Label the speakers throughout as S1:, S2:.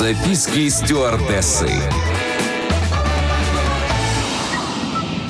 S1: Записки стюардессы.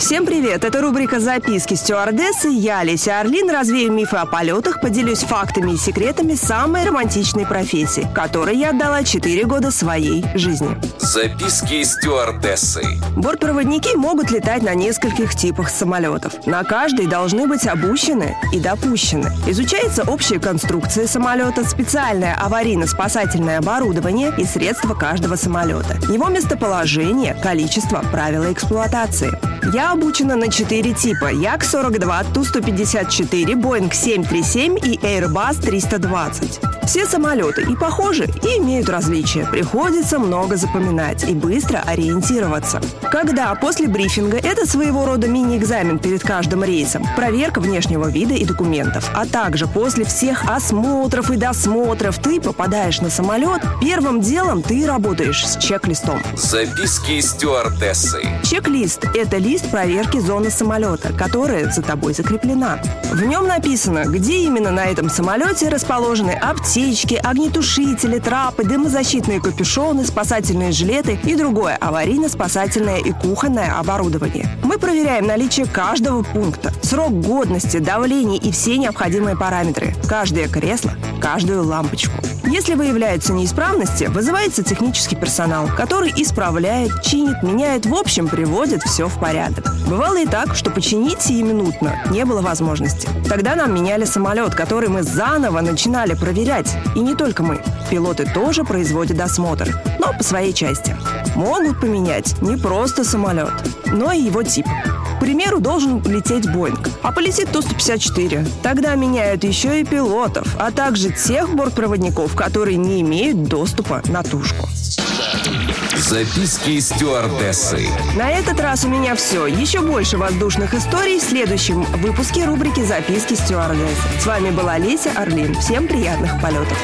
S2: Всем привет! Это рубрика «Записки стюардессы». Я, Леся Орлин, развею мифы о полетах, поделюсь фактами и секретами самой романтичной профессии, которой я отдала 4 года своей жизни.
S1: Записки стюардессы.
S2: Бортпроводники могут летать на нескольких типах самолетов. На каждой должны быть обучены и допущены. Изучается общая конструкция самолета, специальное аварийно-спасательное оборудование и средства каждого самолета. Его местоположение, количество, правила эксплуатации. Я обучена на 4 типа. Як-42, Ту-154, Боинг 737 и Airbus 320. Все самолеты и похожи, и имеют различия. Приходится много запоминать и быстро ориентироваться. Когда после брифинга это своего рода мини-экзамен перед каждым рейсом, проверка внешнего вида и документов, а также после всех осмотров и досмотров ты попадаешь на самолет, первым делом ты работаешь с чек-листом.
S1: Записки стюардессы.
S2: Чек-лист – это лист проверки зоны самолета, которая за тобой закреплена. В нем написано, где именно на этом самолете расположены аптечки, огнетушители, трапы, дымозащитные капюшоны, спасательные жилеты и другое аварийно-спасательное и кухонное оборудование. Мы проверяем наличие каждого пункта, срок годности, давление и все необходимые параметры, каждое кресло, каждую лампочку. Если выявляются неисправности, вызывается технический персонал, который исправляет, чинит, меняет, в общем, приводит все в порядок. Бывало и так, что починить сиюминутно не было возможности. Тогда нам меняли самолет, который мы заново начинали проверять. И не только мы. Пилоты тоже производят осмотр, но по своей части. Могут поменять не просто самолет, но и его тип. К примеру, должен лететь Боинг, а полетит Ту-154. Тогда меняют еще и пилотов, а также тех бортпроводников, которые не имеют доступа на тушку.
S1: Записки стюардессы.
S2: На этот раз у меня все. Еще больше воздушных историй в следующем выпуске рубрики «Записки стюардессы». С вами была Леся Орлин. Всем приятных полетов.